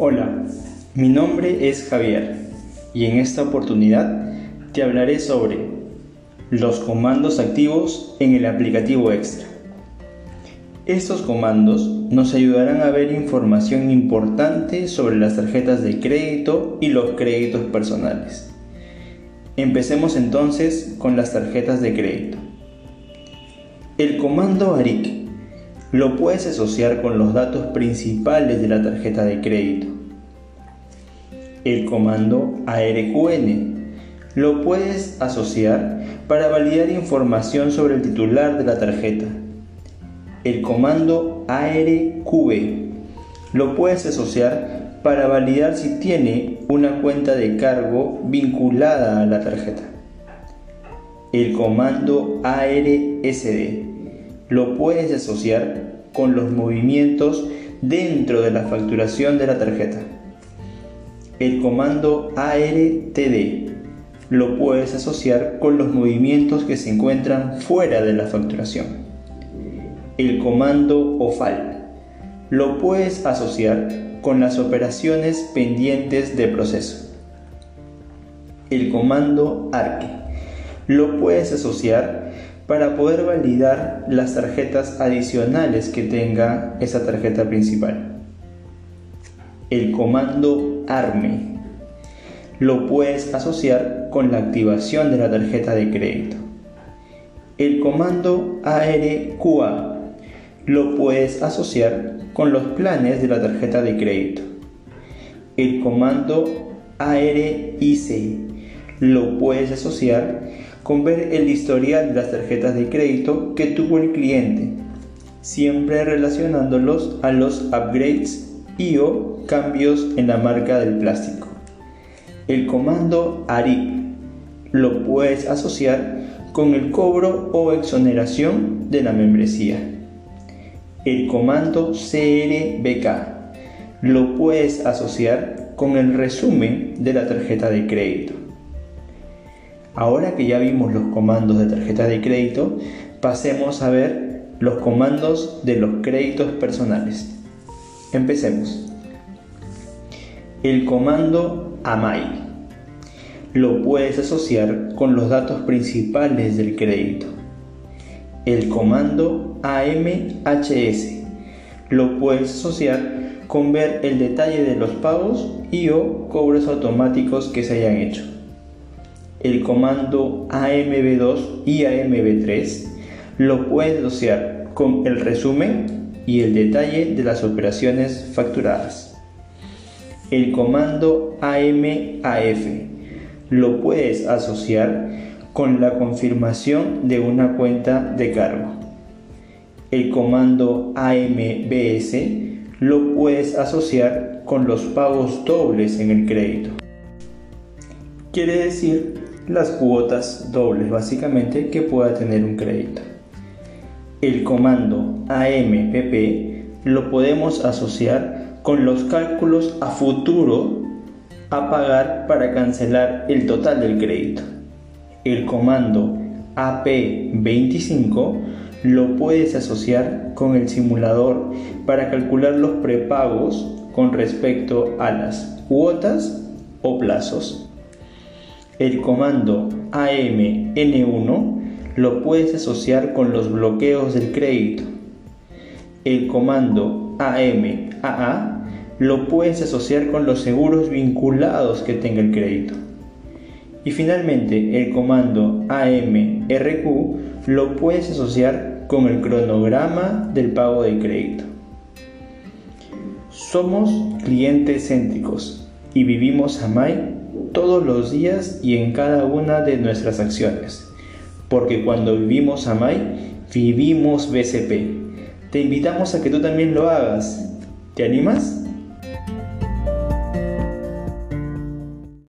Hola, mi nombre es Javier y en esta oportunidad te hablaré sobre los comandos activos en el aplicativo Extra. Estos comandos nos ayudarán a ver información importante sobre las tarjetas de crédito y los créditos personales. Empecemos entonces con las tarjetas de crédito. El comando ARIC lo puedes asociar con los datos principales de la tarjeta de crédito. El comando ARQN lo puedes asociar para validar información sobre el titular de la tarjeta el comando ARQB. Lo puedes asociar para validar si tiene una cuenta de cargo vinculada a la tarjeta. El comando ARSD lo puedes asociar con los movimientos dentro de la facturación de la tarjeta. El comando ARTD lo puedes asociar con los movimientos que se encuentran fuera de la facturación el comando OFAL. Lo puedes asociar con las operaciones pendientes de proceso. El comando ARQUE. Lo puedes asociar para poder validar las tarjetas adicionales que tenga esa tarjeta principal. El comando ARME. Lo puedes asociar con la activación de la tarjeta de crédito. El comando ARQA lo puedes asociar con los planes de la tarjeta de crédito. El comando ARIC lo puedes asociar con ver el historial de las tarjetas de crédito que tuvo el cliente, siempre relacionándolos a los upgrades y o cambios en la marca del plástico. El comando ARIP lo puedes asociar con el cobro o exoneración de la membresía el comando CRBK. Lo puedes asociar con el resumen de la tarjeta de crédito. Ahora que ya vimos los comandos de tarjeta de crédito, pasemos a ver los comandos de los créditos personales. Empecemos. El comando AMAI lo puedes asociar con los datos principales del crédito el comando AMHS. Lo puedes asociar con ver el detalle de los pagos y o cobros automáticos que se hayan hecho. El comando AMB2 y AMB3 lo puedes asociar con el resumen y el detalle de las operaciones facturadas. El comando AMAF lo puedes asociar con la confirmación de una cuenta de cargo. El comando AMBS lo puedes asociar con los pagos dobles en el crédito. Quiere decir las cuotas dobles básicamente que pueda tener un crédito. El comando AMPP lo podemos asociar con los cálculos a futuro a pagar para cancelar el total del crédito el comando AP25 lo puedes asociar con el simulador para calcular los prepagos con respecto a las cuotas o plazos. El comando AMN1 lo puedes asociar con los bloqueos del crédito. El comando AMAA lo puedes asociar con los seguros vinculados que tenga el crédito. Y finalmente el comando AMRQ lo puedes asociar con el cronograma del pago de crédito. Somos clientes céntricos y vivimos a MAI todos los días y en cada una de nuestras acciones. Porque cuando vivimos a MAI, vivimos BCP. Te invitamos a que tú también lo hagas. ¿Te animas?